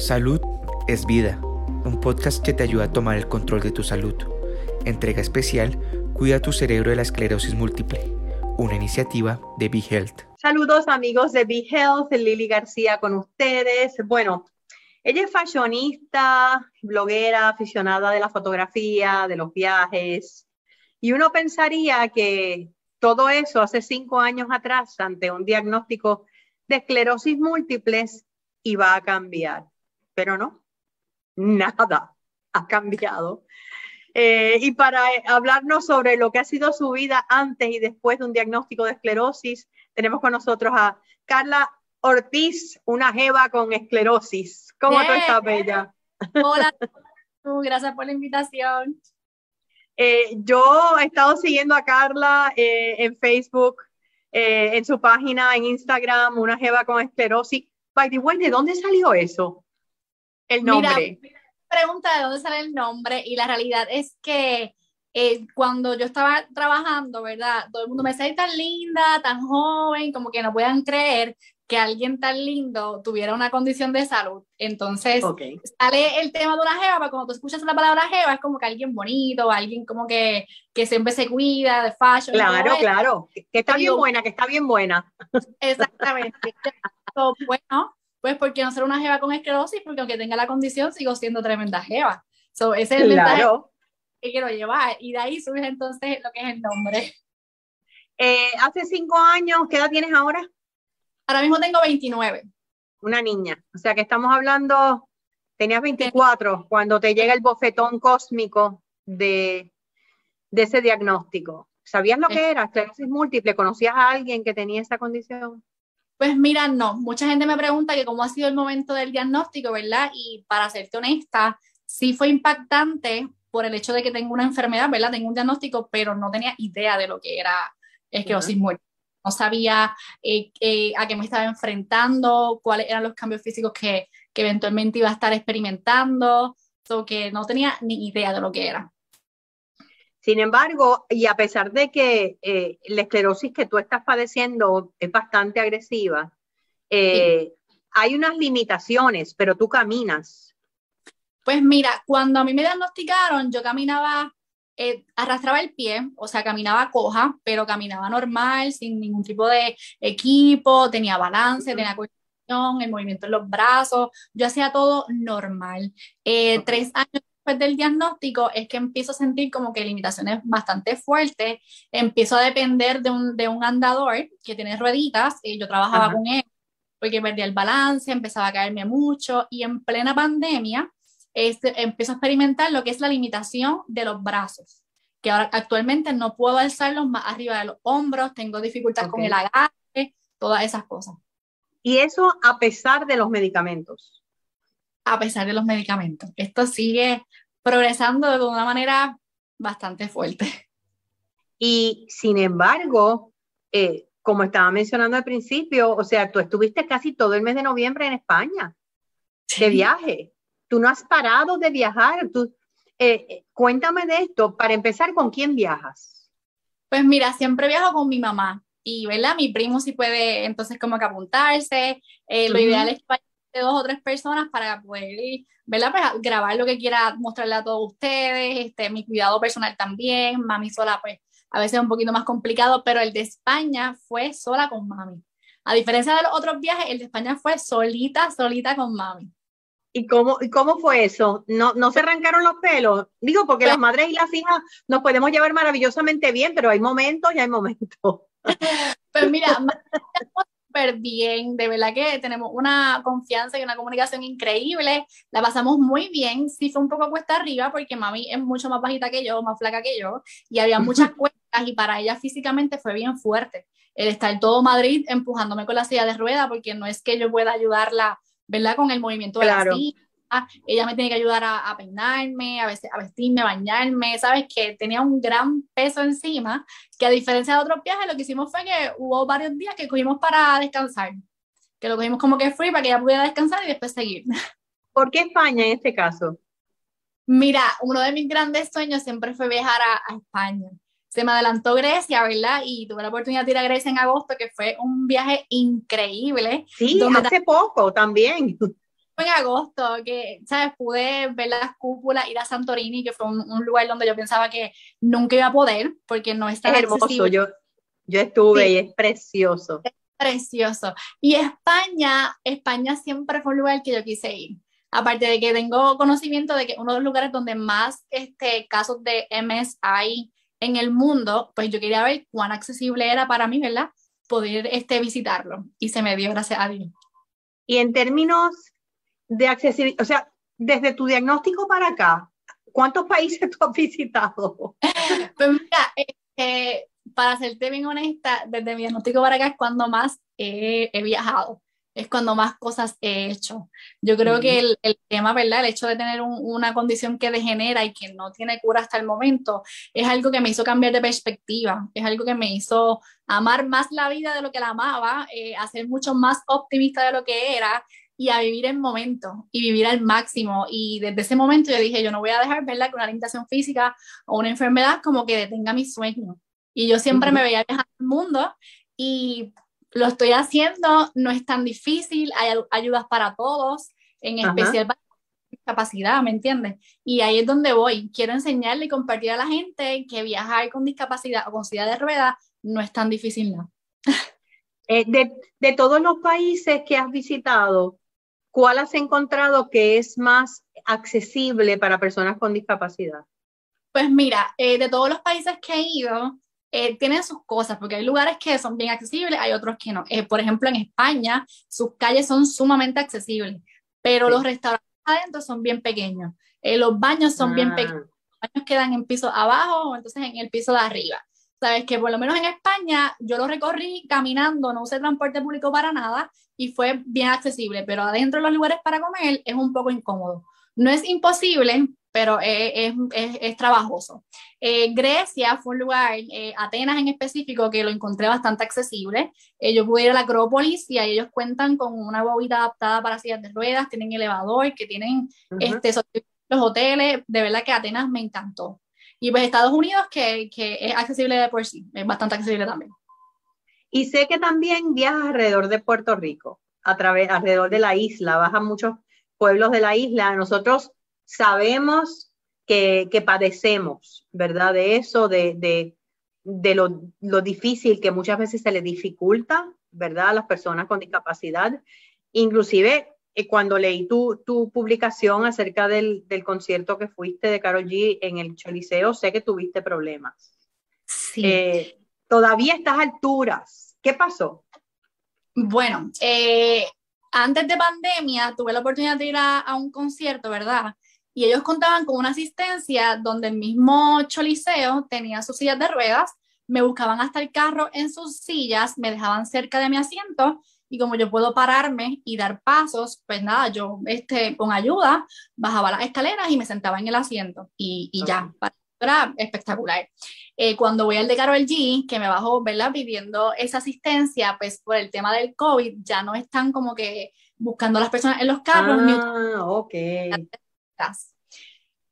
Salud es vida, un podcast que te ayuda a tomar el control de tu salud. Entrega especial, Cuida tu cerebro de la esclerosis múltiple, una iniciativa de Be Health. Saludos amigos de Be Health, Lili García con ustedes. Bueno, ella es fashionista, bloguera, aficionada de la fotografía, de los viajes, y uno pensaría que todo eso hace cinco años atrás, ante un diagnóstico de esclerosis múltiples, iba a cambiar pero no, nada ha cambiado. Eh, y para hablarnos sobre lo que ha sido su vida antes y después de un diagnóstico de esclerosis, tenemos con nosotros a Carla Ortiz, una jeva con esclerosis. ¿Cómo tú estás, Bella? Hola, gracias por la invitación. Eh, yo he estado siguiendo a Carla eh, en Facebook, en su página, en Instagram, una jeva con esclerosis. By the way, ¿de dónde salió eso? El nombre. pregunta de dónde sale el nombre y la realidad es que eh, cuando yo estaba trabajando, ¿verdad? Todo el mundo me decía, tan linda, tan joven, como que no puedan creer que alguien tan lindo tuviera una condición de salud. Entonces, sale el tema de una jeva, pero cuando tú escuchas la palabra jeva, es como que alguien bonito, alguien como que, que siempre se cuida, de fashion. Claro, claro, que, está bien buena, que está bien buena. Exactamente. bueno, pues porque no ser una jeva con esclerosis, porque aunque tenga la condición, sigo siendo tremenda jeva. So, ese es el mensaje que quiero llevar. Y de ahí surge entonces lo que es el nombre. Eh, hace cinco años, ¿qué edad tienes ahora? Ahora mismo tengo 29. Una niña. O sea que estamos hablando, tenías 24 cuando te llega el bofetón cósmico de, de ese diagnóstico. ¿Sabías lo que era? Esclerosis múltiple. ¿Conocías a alguien que tenía esa condición? Pues mira, no, mucha gente me pregunta que cómo ha sido el momento del diagnóstico, ¿verdad? Y para serte honesta, sí fue impactante por el hecho de que tengo una enfermedad, ¿verdad? Tengo un diagnóstico, pero no tenía idea de lo que era esclerosis uh No sabía eh, eh, a qué me estaba enfrentando, cuáles eran los cambios físicos que, que eventualmente iba a estar experimentando, so que no tenía ni idea de lo que era. Sin embargo, y a pesar de que eh, la esclerosis que tú estás padeciendo es bastante agresiva, eh, hay unas limitaciones, pero tú caminas. Pues mira, cuando a mí me diagnosticaron, yo caminaba, eh, arrastraba el pie, o sea, caminaba coja, pero caminaba normal, sin ningún tipo de equipo, tenía balance, tenía coordinación, el movimiento en los brazos, yo hacía todo normal. Tres años del diagnóstico es que empiezo a sentir como que limitaciones bastante fuertes, empiezo a depender de un, de un andador que tiene rueditas, y yo trabajaba con él porque perdía el balance, empezaba a caerme mucho y en plena pandemia este, empiezo a experimentar lo que es la limitación de los brazos, que ahora actualmente no puedo alzarlos más arriba de los hombros, tengo dificultad con el agarre, todas esas cosas. Y eso a pesar de los medicamentos a pesar de los medicamentos. Esto sigue progresando de una manera bastante fuerte. Y sin embargo, eh, como estaba mencionando al principio, o sea, tú estuviste casi todo el mes de noviembre en España de viaje. Tú no has parado de viajar. Tú, eh, eh, cuéntame de esto. Para empezar, ¿con quién viajas? Pues mira, siempre viajo con mi mamá y, ¿verdad? Mi primo sí puede entonces como que apuntarse. lo ideal es que de dos o tres personas para poder, ¿verdad? Pues, grabar lo que quiera mostrarle a todos ustedes, este, mi cuidado personal también, mami sola, pues a veces es un poquito más complicado, pero el de España fue sola con mami. A diferencia de los otros viajes, el de España fue solita, solita con mami. ¿Y cómo, y cómo fue eso? ¿No, ¿No se arrancaron los pelos? Digo, porque las pues madres y las hijas nos podemos llevar maravillosamente bien, pero hay momentos y hay momentos. Pues mira, súper bien, de verdad que tenemos una confianza y una comunicación increíble, la pasamos muy bien, sí fue un poco cuesta arriba porque mami es mucho más bajita que yo, más flaca que yo, y había muchas cuestas y para ella físicamente fue bien fuerte el estar todo Madrid empujándome con la silla de rueda porque no es que yo pueda ayudarla, ¿verdad? Con el movimiento de la silla ella me tiene que ayudar a, peinarme, a, vestirme, a bañarme, ¿sabes? Que tenía un gran peso encima, que a diferencia de otros viajes, lo que hicimos fue que hubo varios días que cogimos para descansar, que lo cogimos como que free para que ella pudiera descansar y después seguir. ¿Por qué España en este caso? Mira, uno de mis grandes sueños siempre fue viajar a, España. Se me adelantó Grecia, ¿verdad? Y tuve la oportunidad de ir a Grecia en agosto, que fue un viaje increíble. Sí, hace poco también en agosto, que, ¿sabes? Pude ver las cúpulas, ir a Santorini, que fue un, lugar donde yo pensaba que nunca iba a poder, porque no está es hermoso, yo, yo estuve y es precioso. Es precioso. Y España, España siempre fue un lugar que yo quise ir. Aparte de que tengo conocimiento de que uno de los lugares donde más este, casos de MS hay en el mundo, pues yo quería ver cuán accesible era para mí, ¿verdad? Poder este, visitarlo. Y se me dio, gracias a Dios. Y en términos de accesibilidad, o sea, desde tu diagnóstico para acá, ¿cuántos países tú has visitado? Pues mira, eh, para serte bien honesta, desde mi diagnóstico para acá es cuando más he viajado es cuando más cosas he hecho. Yo creo que el, el, tema, ¿verdad? El hecho de tener una condición que degenera y que no tiene cura hasta el momento, es algo que me hizo cambiar de perspectiva, es algo que me hizo amar más la vida de lo que la amaba, eh, a ser mucho más optimista de lo que era y a vivir el momento y vivir al máximo. Y desde ese momento yo dije, yo no voy a dejar, ¿verdad? Que una limitación física o una enfermedad como que detenga mi sueño. Y yo siempre me veía viajando al mundo y lo estoy haciendo, no es tan difícil, hay ayudas para todos, en especial para discapacidad, ¿me entiendes? Y ahí es donde voy. Quiero enseñarle y compartir a la gente que viajar con discapacidad o con silla de ruedas no es tan difícil, ¿no? Eh, de, de, todos los países que has visitado, ¿cuál has encontrado que es más accesible para personas con discapacidad? Pues mira, eh, de todos los países que he ido, eh, tienen sus cosas, porque hay lugares que son bien accesibles, hay otros que no. Eh, por ejemplo, en España, sus calles son sumamente accesibles, pero los restaurantes adentro son bien pequeños. Los baños son bien pequeños. Los baños quedan en piso abajo o entonces en el piso de arriba. Sabes que por lo menos en España yo lo recorrí caminando, no usé transporte público para nada y fue bien accesible, pero adentro de los lugares para comer es un poco incómodo. No es imposible, pero es, es, es trabajoso. Eh, Grecia fue un lugar, eh, Atenas en específico, que lo encontré bastante accesible. Eh, yo pude ir a la Acrópolis y ahí ellos cuentan con una bobita adaptada para sillas de ruedas, tienen elevador, que tienen este, los hoteles. De verdad que Atenas me encantó. Y pues Estados Unidos, que, que es accesible de por sí, es bastante accesible también. Y sé que también viajas alrededor de Puerto Rico, a través, alrededor de la isla, bajan muchos pueblos de la isla. Nosotros sabemos que, que padecemos, ¿verdad? De eso, de, de, de lo, lo, difícil que muchas veces se le dificulta, ¿verdad? A las personas con discapacidad. Inclusive, eh, cuando leí tu, tu publicación acerca del, del, concierto que fuiste de Carol G en el Choliseo, sé que tuviste problemas. Sí. Eh, todavía a estas alturas, ¿qué pasó? Bueno, eh, antes de pandemia tuve la oportunidad de ir a, a, un concierto, ¿verdad? Y ellos contaban con una asistencia donde el mismo choliseo tenía sus sillas de ruedas, me buscaban hasta el carro en sus sillas, me dejaban cerca de mi asiento y como yo puedo pararme y dar pasos, pues nada, yo este, con ayuda bajaba las escaleras y me sentaba en el asiento y, y ya, era espectacular. Eh, cuando voy al de Carol G, que me bajo, ¿verdad? Pidiendo esa asistencia, pues por el tema del COVID, ya no están como que buscando a las personas en los carros. Ah, ok.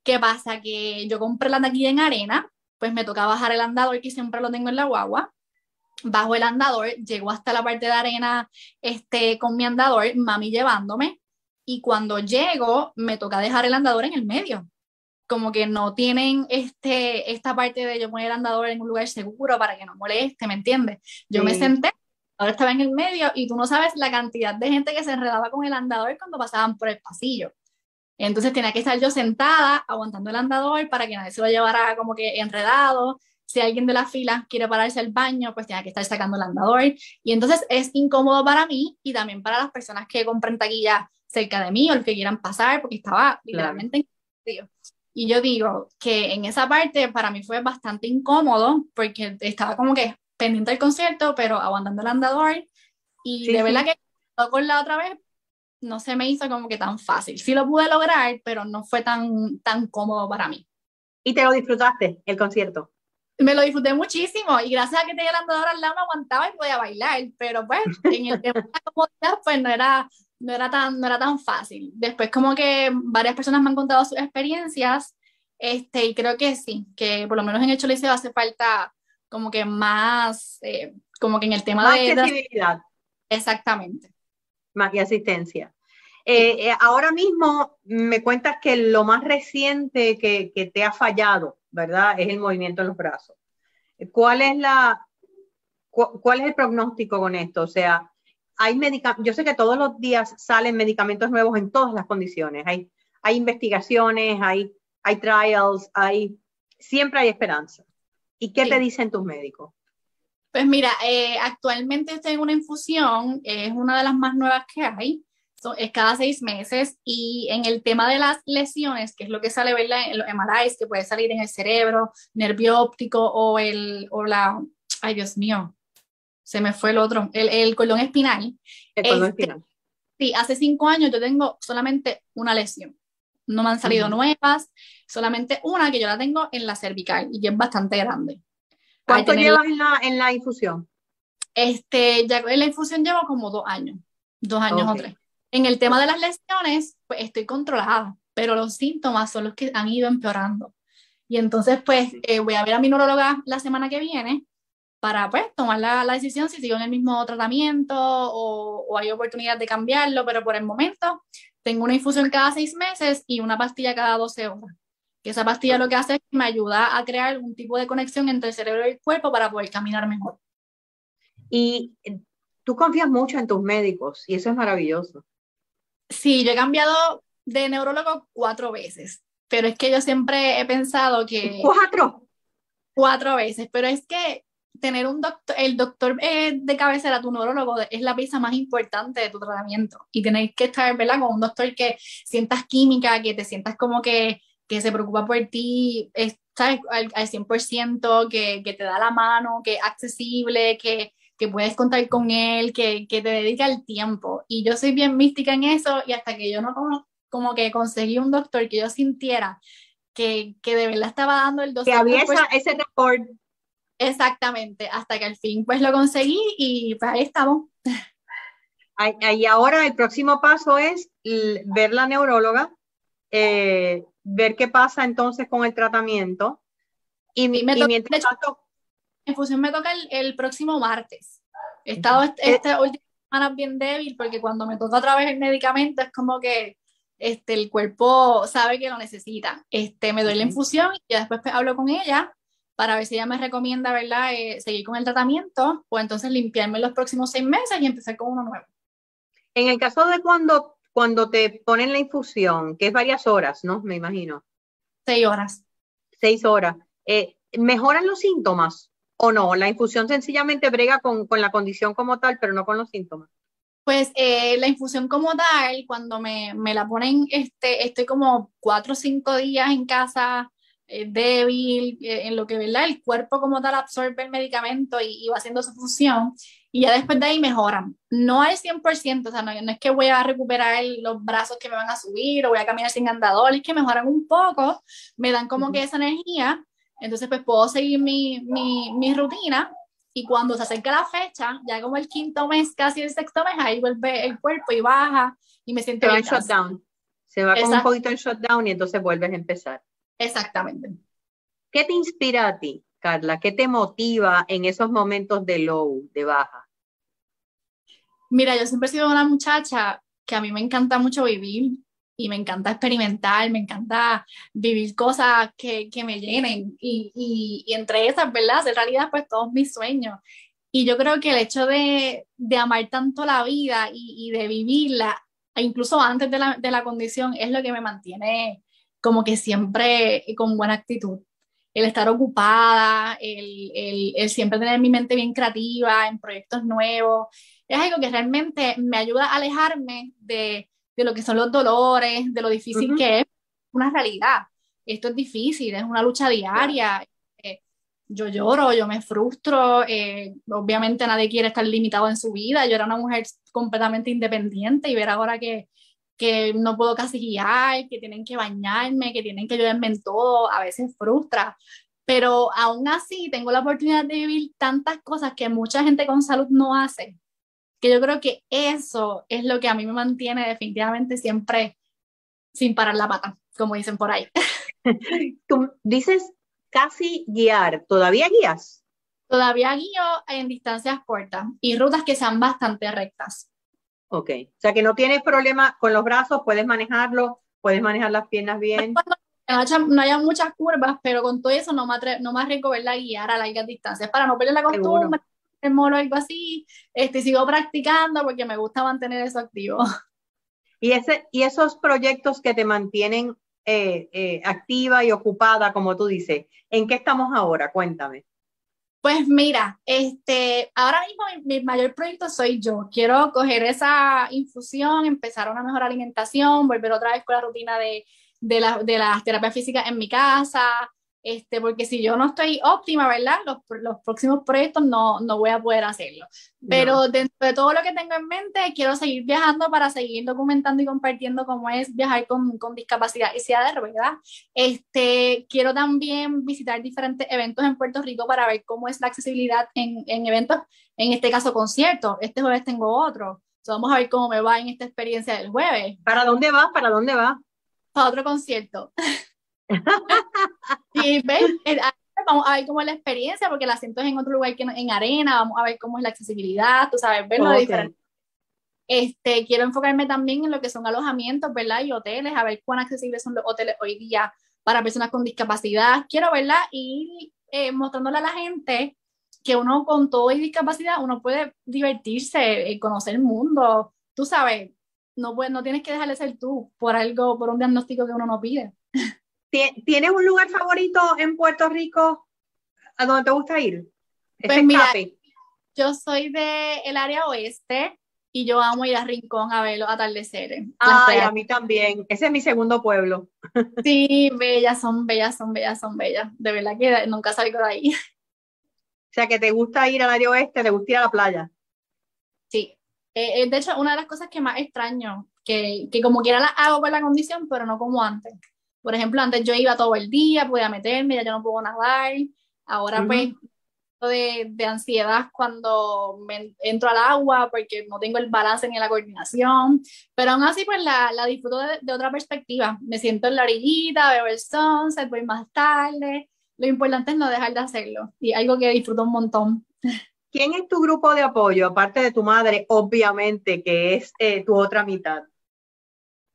¿Qué pasa? Que yo compré la taquilla en arena, pues me toca bajar el andador que siempre lo tengo en la guagua. Bajo el andador, llego hasta la parte de arena este, con mi andador, mami llevándome, y cuando llego me toca dejar el andador en el medio. Como que no tienen este, esta parte de yo poner el andador en un lugar seguro para que no moleste, ¿me entiendes? Yo sí. me senté, ahora estaba en el medio y tú no sabes la cantidad de gente que se enredaba con el andador cuando pasaban por el pasillo. Entonces tenía que estar yo sentada, aguantando el andador para que nadie se lo llevara como que enredado. Si alguien de la fila quiere pararse al baño, pues tenía que estar sacando el andador. Y entonces es incómodo para mí y también para las personas que compren taquilla cerca de mí o los que quieran pasar, porque estaba literalmente claro. en Y yo digo que en esa parte para mí fue bastante incómodo porque estaba como que pendiente del concierto, pero aguantando el andador. Y sí, de verdad sí. que con la otra vez no se me hizo como que tan fácil. Sí lo pude lograr, pero no fue tan, tan cómodo para mí. ¿Y te lo disfrutaste, el concierto? Me lo disfruté muchísimo y gracias a que tenía el andador al lado me aguantaba y podía bailar, pero pues en el tema de la comodidad pues no era, no, era tan, no era tan fácil. Después como que varias personas me han contado sus experiencias este, y creo que sí, que por lo menos en el Choliseo hace falta como que más, eh, como que en el tema más de... Accesibilidad. Exactamente más que asistencia. Eh, eh, ahora mismo me cuentas que lo más reciente que, que, te ha fallado, ¿verdad? Es el movimiento en los brazos. ¿Cuál es la, cuál es el pronóstico con esto? O sea, hay medicamentos, yo sé que todos los días salen medicamentos nuevos en todas las condiciones. Hay, hay investigaciones, hay, hay trials, hay, siempre hay esperanza. ¿Y qué te dicen tus médicos? Pues mira, eh, actualmente en una infusión, es una de las más nuevas que hay, es cada seis meses y en el tema de las lesiones, que es lo que sale ¿verdad? en los MRIs, que puede salir en el cerebro, nervio óptico o, el, o la, ay Dios mío, se me fue el otro, el, el colon espinal. El colon este, espinal. Sí, hace cinco años yo tengo solamente una lesión. No me han salido nuevas, solamente una que yo la tengo en la cervical y que es bastante grande. ¿Cuánto llevas en la, en la infusión? Este, ya en la infusión llevo como dos años, dos años o tres. En el tema de las lesiones, pues estoy controlada, pero los síntomas son los que han ido empeorando. Y entonces, pues, eh, voy a ver a mi neuróloga la semana que viene para, pues, tomar la, la decisión si sigo en el mismo tratamiento o, o, hay oportunidad de cambiarlo, pero por el momento tengo una infusión cada seis meses y una pastilla cada 12 horas. Que esa pastilla lo que hace es que me ayuda a crear un tipo de conexión entre el cerebro y el cuerpo para poder caminar mejor. Y eh, tú confías mucho en tus médicos y eso es maravilloso. Sí, yo he cambiado de neurólogo cuatro veces, pero es que yo siempre he pensado que... ¿Cuatro? Cuatro veces, pero es que tener un doctor, el doctor eh, de cabecera, tu neurólogo, es la pieza más importante de tu tratamiento. Y tenéis que estar, ¿verdad? Con un doctor que sientas química, que te sientas como que, que se preocupa por ti, ¿sabes? Al, al 100%, que, que te da la mano, que es accesible, que, que puedes contar con él, que, que, te dedica el tiempo. Y yo soy bien mística en eso y hasta que yo no como, como que conseguí un doctor que yo sintiera que, que de verdad estaba dando el doctor. Que había pues ese report. Exactamente, hasta que al fin pues lo conseguí y pues ahí estamos. Y ahora el próximo paso es ver la neuróloga, eh, ver qué pasa entonces con el tratamiento. Y, y mientras tanto, infusión me toca el, próximo martes. He estado este, esta última semana bien débil porque cuando me toca otra vez el medicamento es como que este, el cuerpo sabe que lo necesita. Este, me doy la infusión y después hablo con ella para ver si ella me recomienda, ¿verdad?, eh, seguir con el tratamiento o entonces limpiarme los próximos seis meses y empezar con uno nuevo. En el caso de cuando, cuando te ponen la infusión, que es varias horas, ¿no? Me imagino. Seis horas. Seis horas. Eh, ¿Mejoran los síntomas? O no? La infusión sencillamente brega con, con la condición como tal, pero no con los síntomas. Pues eh, la infusión como tal, cuando me, me, la ponen, este, estoy como cuatro o cinco días en casa, eh, débil, eh, en lo que ¿verdad? el cuerpo como tal absorbe el medicamento y, y, va haciendo su función, y ya después de ahí mejoran. No al 100%, o sea, no, no, es que voy a recuperar los brazos que me van a subir o voy a caminar sin andador, es que mejoran un poco, me dan como uh -huh. que esa energía entonces, pues puedo seguir mi, mi, mi, rutina y cuando se acerca la fecha, ya como el quinto mes, casi el sexto mes, ahí vuelve el cuerpo y baja y me siento... Se va en shutdown. Se va como un poquito en shutdown y entonces vuelves a empezar. Exactamente. ¿Qué te inspira a ti, Carla? ¿Qué te motiva en esos momentos de low, de baja? Mira, yo siempre he sido una muchacha que a mí me encanta mucho vivir y me encanta experimentar, me encanta vivir cosas que, que me llenen y, y, y, entre esas, ¿verdad? Hacer realidad pues todos mis sueños. Y yo creo que el hecho de, de amar tanto la vida y, y, de vivirla, incluso antes de la, de la condición, es lo que me mantiene como que siempre con buena actitud. El estar ocupada, el, el, el siempre tener mi mente bien creativa en proyectos nuevos, es algo que realmente me ayuda a alejarme de, de lo que son los dolores, de lo difícil uh -huh. que es una realidad. Esto es difícil, es una lucha diaria. Eh, yo lloro, yo me frustro, eh, obviamente nadie quiere estar limitado en su vida. Yo era una mujer completamente independiente y ver ahora que, que no puedo casi guiar, que tienen que bañarme, que tienen que ayudarme en todo, a veces frustra. Pero aún así tengo la oportunidad de vivir tantas cosas que mucha gente con salud no hace que yo creo que eso es lo que a mí me mantiene definitivamente siempre sin parar la pata, como dicen por ahí. Tú dices casi guiar, ¿todavía guías? Todavía guío en distancias cortas y rutas que sean bastante rectas. Ok, o sea que no tienes problema con los brazos, puedes manejarlo, puedes manejar las piernas bien. No haya, muchas curvas, pero con todo eso no me, no me arriesgo verla guiar a largas distancias para no perder la costumbre, el molo algo así, este, sigo practicando porque me gusta mantener eso activo. Y, ese, y esos proyectos que te mantienen eh, eh, activa y ocupada, como tú dices, ¿en qué estamos ahora? Cuéntame. Pues mira, este, ahora mismo mi, mayor proyecto soy yo. Quiero coger esa infusión, empezar una mejor alimentación, volver otra vez con la rutina de, de, la, de las terapias físicas en mi casa, este, porque si yo no estoy óptima, ¿verdad? Los, los próximos proyectos no, no, voy a poder hacerlo. Pero dentro de todo lo que tengo en mente, quiero seguir viajando para seguir documentando y compartiendo cómo es viajar con, con discapacidad y CIADR, ¿verdad? Este, quiero también visitar diferentes eventos en Puerto Rico para ver cómo es la accesibilidad en, en eventos, en este caso conciertos. Este jueves tengo otro. vamos a ver cómo me va en esta experiencia del jueves. ¿Para dónde vas? ¿Para dónde vas? Para otro concierto. y ves, vamos a ver cómo es la experiencia, porque el asiento es en otro lugar que en arena, vamos a ver cómo es la accesibilidad, tú sabes, verlo diferente. Este, quiero enfocarme también en lo que son alojamientos, ¿verdad? Y hoteles, a ver cuán accesibles son los hoteles hoy día para personas con discapacidad. Quiero, ¿verdad? Y eh, mostrándole a la gente que uno con todo y discapacidad, uno puede divertirse, eh, conocer el mundo, tú sabes, no, no tienes que dejar de ser tú por algo, por un diagnóstico que uno no pide. ¿Tienes un lugar favorito en Puerto Rico a donde te gusta ir? Pues mira, yo soy del el área oeste y yo amo ir a Rincón a ver los atardeceres. Ay, a mí también. Ese es mi segundo pueblo. Sí, bellas, son bellas, son bellas, son bellas. De verdad que nunca salgo de ahí. O sea, que te gusta ir al área oeste, te gusta ir a la playa. Sí. Eh, eh, de hecho, una de las cosas que más extraño, que, que como quiera la hago por la condición, pero no como antes. Por ejemplo, antes yo iba todo el día, podía meterme, ya yo no puedo nadar. Ahora pues de, de, ansiedad cuando me entro al agua porque no tengo el balance ni la coordinación, pero aún así pues la, la disfruto de, de, otra perspectiva. Me siento en la orillita, veo el sunset, voy más tarde. Lo importante es no dejar de hacerlo y algo que disfruto un montón. ¿Quién es tu grupo de apoyo, aparte de tu madre, obviamente, que es eh, tu otra mitad?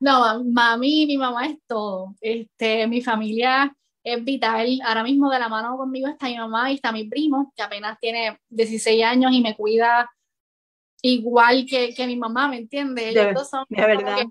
No, mami, mi mamá es todo. Este, mi familia es vital. Ahora mismo de la mano conmigo está mi mamá y está mi primo, que apenas tiene 16 años y me cuida igual que, que mi mamá, ¿me entiendes? Ellos son de verdad.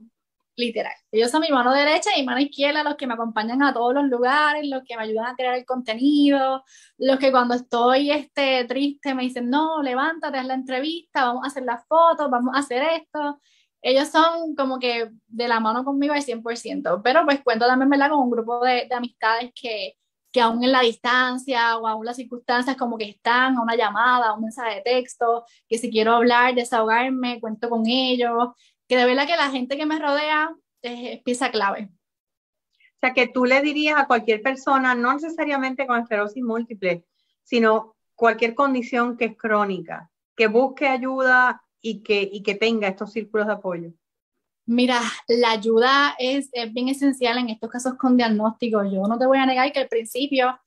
literal. Ellos son mi mano derecha y mano izquierda, los que me acompañan a todos los lugares, los que me ayudan a crear el contenido, los que cuando estoy este, triste me dicen, no, levántate, haz la entrevista, vamos a hacer las fotos, vamos a hacer esto ellos son como que de la mano conmigo al 100%, pero pues cuento también, ¿verdad? Con un grupo de, de amistades que, que aún en la distancia o aún las circunstancias como que están a una llamada, a un mensaje de texto, que si quiero hablar, desahogarme, cuento con ellos, que de verdad que la gente que me rodea es, pieza clave. O sea, que tú le dirías a cualquier persona, no necesariamente con esclerosis múltiple, sino cualquier condición que es crónica, que busque ayuda y que, y que tenga estos círculos de apoyo? Mira, la ayuda es, es, bien esencial en estos casos con diagnóstico. Yo no te voy a negar que al principio,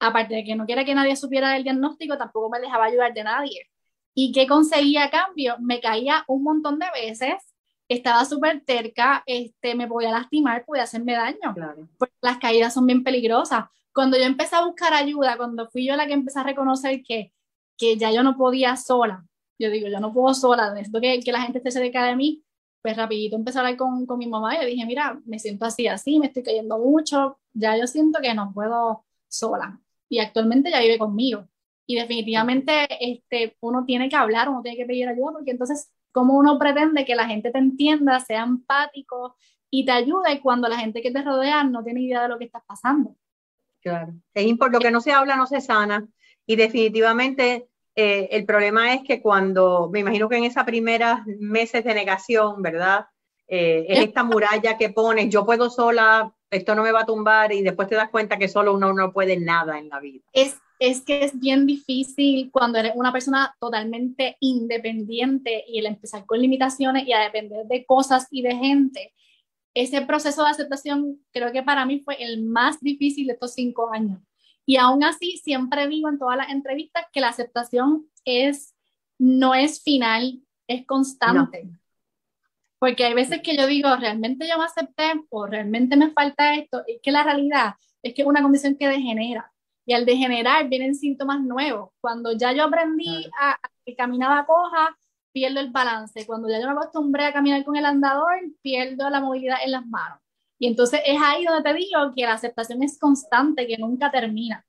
aparte de que no quiera que nadie supiera del diagnóstico, tampoco me dejaba ayudar de nadie. ¿Y qué conseguía a cambio? Me caía un montón de veces, estaba súper terca, este, me podía lastimar, podía hacerme daño. Claro. Porque las caídas son bien peligrosas. Cuando yo empecé a buscar ayuda, cuando fui yo la que empecé a reconocer que, que ya yo no podía sola, yo digo, yo no puedo sola, necesito que, que la gente esté cerca de mí, pues rapidito empecé a hablar con, con mi mamá y le dije, mira, me siento así, así, me estoy cayendo mucho, ya yo siento que no puedo sola. Y actualmente ya vive conmigo. Y definitivamente este, uno tiene que hablar, uno tiene que pedir ayuda, porque entonces, ¿cómo uno pretende que la gente te entienda, sea empático y te ayude cuando la gente que te rodea no tiene idea de lo que estás pasando? Claro. Es lo que no se habla no se sana. Y definitivamente eh, el problema es que cuando, me imagino que en esos primeros meses de negación, ¿verdad? Eh, es esta muralla que pones, yo puedo sola, esto no me va a tumbar y después te das cuenta que solo uno no puede nada en la vida. Es, es que es bien difícil cuando eres una persona totalmente independiente y el empezar con limitaciones y a depender de cosas y de gente. Ese proceso de aceptación creo que para mí fue el más difícil de estos cinco años y aún así, siempre digo en todas las entrevistas que la aceptación es, no es final, es constante. Porque hay veces que yo digo, realmente yo me acepté o realmente me falta esto. Es que la realidad es que es una condición que degenera. Y al degenerar vienen síntomas nuevos. Cuando ya yo aprendí a, que caminaba coja, pierdo el balance. Cuando ya yo me acostumbré a caminar con el andador, pierdo la movilidad en las manos. Y entonces es ahí donde te digo que la aceptación es constante, que nunca termina.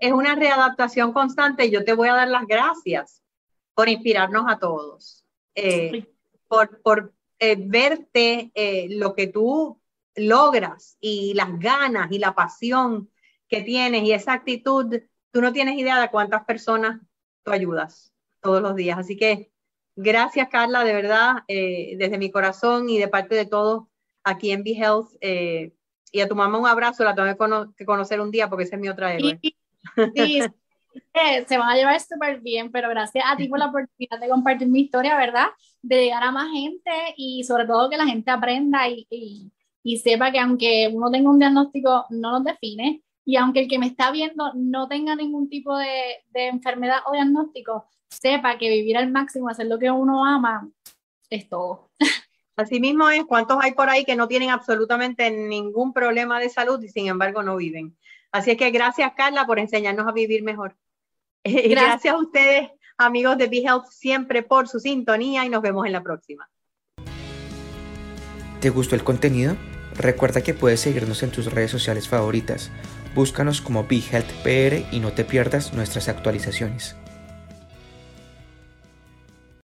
Es una readaptación constante. Yo te voy a dar las gracias por inspirarnos a todos, eh, por, por eh, verte eh, lo que tú logras y las ganas y la pasión que tienes y esa actitud. Tú no tienes idea de cuántas personas tú ayudas todos los días. Así que gracias, Carla, de verdad, desde mi corazón y de parte de todos aquí en Be Health. Eh, y a tu mamá un abrazo, la tengo que, conocer un día porque esa es mi otra héroe. Sí, se van a llevar súper bien, pero gracias a ti por la oportunidad de compartir mi historia, ¿verdad? De llegar a más gente y sobre todo que la gente aprenda y, y, sepa que aunque uno tenga un diagnóstico, no nos define. Y aunque el que me está viendo no tenga ningún tipo de, de enfermedad o diagnóstico, sepa que vivir al máximo, hacer lo que uno ama, es todo. Asimismo es cuántos hay por ahí que no tienen absolutamente ningún problema de salud y sin embargo no viven. Así es que gracias Carla por enseñarnos a vivir mejor. Gracias, gracias a ustedes amigos de Be Health siempre por su sintonía y nos vemos en la próxima. ¿Te gustó el contenido? Recuerda que puedes seguirnos en tus redes sociales favoritas. Búscanos como Be Health PR y no te pierdas nuestras actualizaciones.